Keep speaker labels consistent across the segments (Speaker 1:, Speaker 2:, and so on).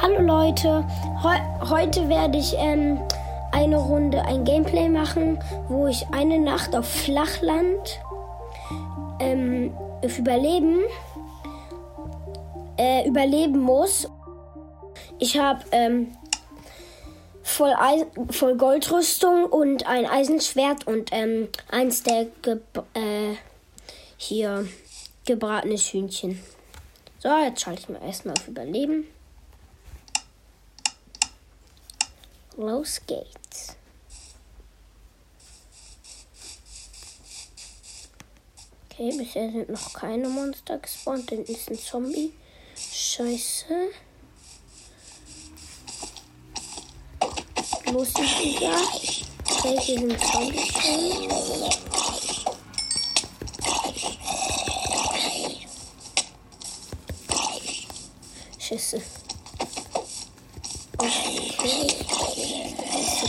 Speaker 1: Hallo Leute, Heu heute werde ich ähm, eine Runde ein Gameplay machen, wo ich eine Nacht auf Flachland ähm, überleben äh, überleben muss. Ich habe ähm, voll, voll Goldrüstung und ein Eisenschwert und ähm, eins der ge äh, hier gebratenes Hühnchen. So, jetzt schalte ich mal erstmal auf Überleben. Los geht's. Okay, bisher sind noch keine Monster gespawnt, denn ist ein Zombie. Scheiße. Los, Digga. Okay, hier sind Zombies. Scheiße. Das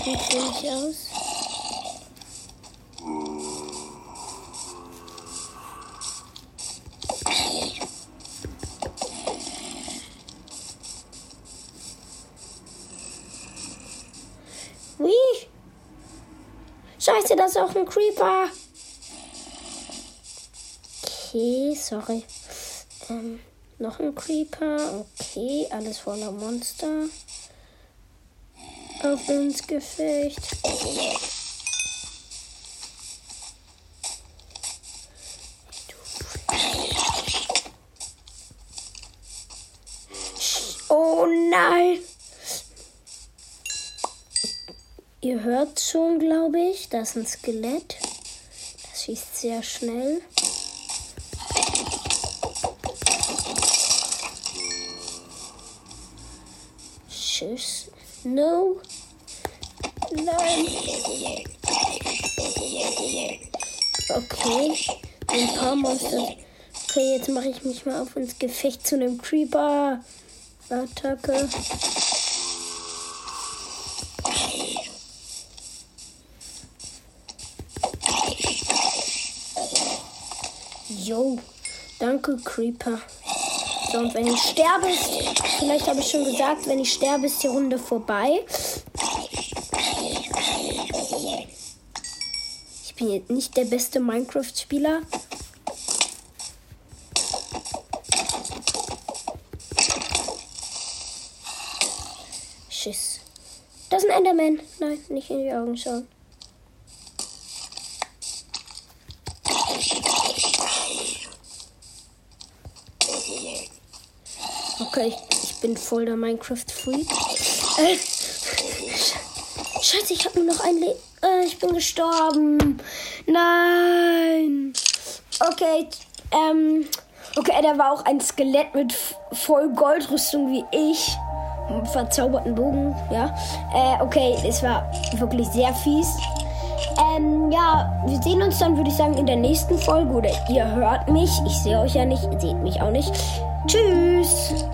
Speaker 1: sieht gut aus. Wie? Scheiße, das ist auch ein Creeper. Okay, sorry. Ähm, noch ein Creeper. Okay, alles voller Monster. Auf ins Gefecht. Oh nein! Ihr hört schon, glaube ich, das ist ein Skelett. Das schießt sehr schnell. Tschüss. No. Nein. Okay. Ein paar Monster. Okay, jetzt mache ich mich mal auf ins Gefecht zu einem Creeper. Attacke. Yo, danke Creeper. So, und wenn ich sterbe, vielleicht habe ich schon gesagt, wenn ich sterbe, ist die Runde vorbei. Ich bin jetzt nicht der beste Minecraft-Spieler. Schiss. Das ist ein Enderman. Nein, nicht in die Augen schauen. Okay, ich bin voll der Minecraft-Freak. Äh, Scheiße, ich habe nur noch ein Leben. Äh, ich bin gestorben. Nein. Okay, ähm. Okay, da war auch ein Skelett mit voll Goldrüstung wie ich. Verzauberten Bogen, ja. Äh, okay, es war wirklich sehr fies. Ähm, ja, wir sehen uns dann, würde ich sagen, in der nächsten Folge. Oder ihr hört mich. Ich sehe euch ja nicht, ihr seht mich auch nicht. Tschüss.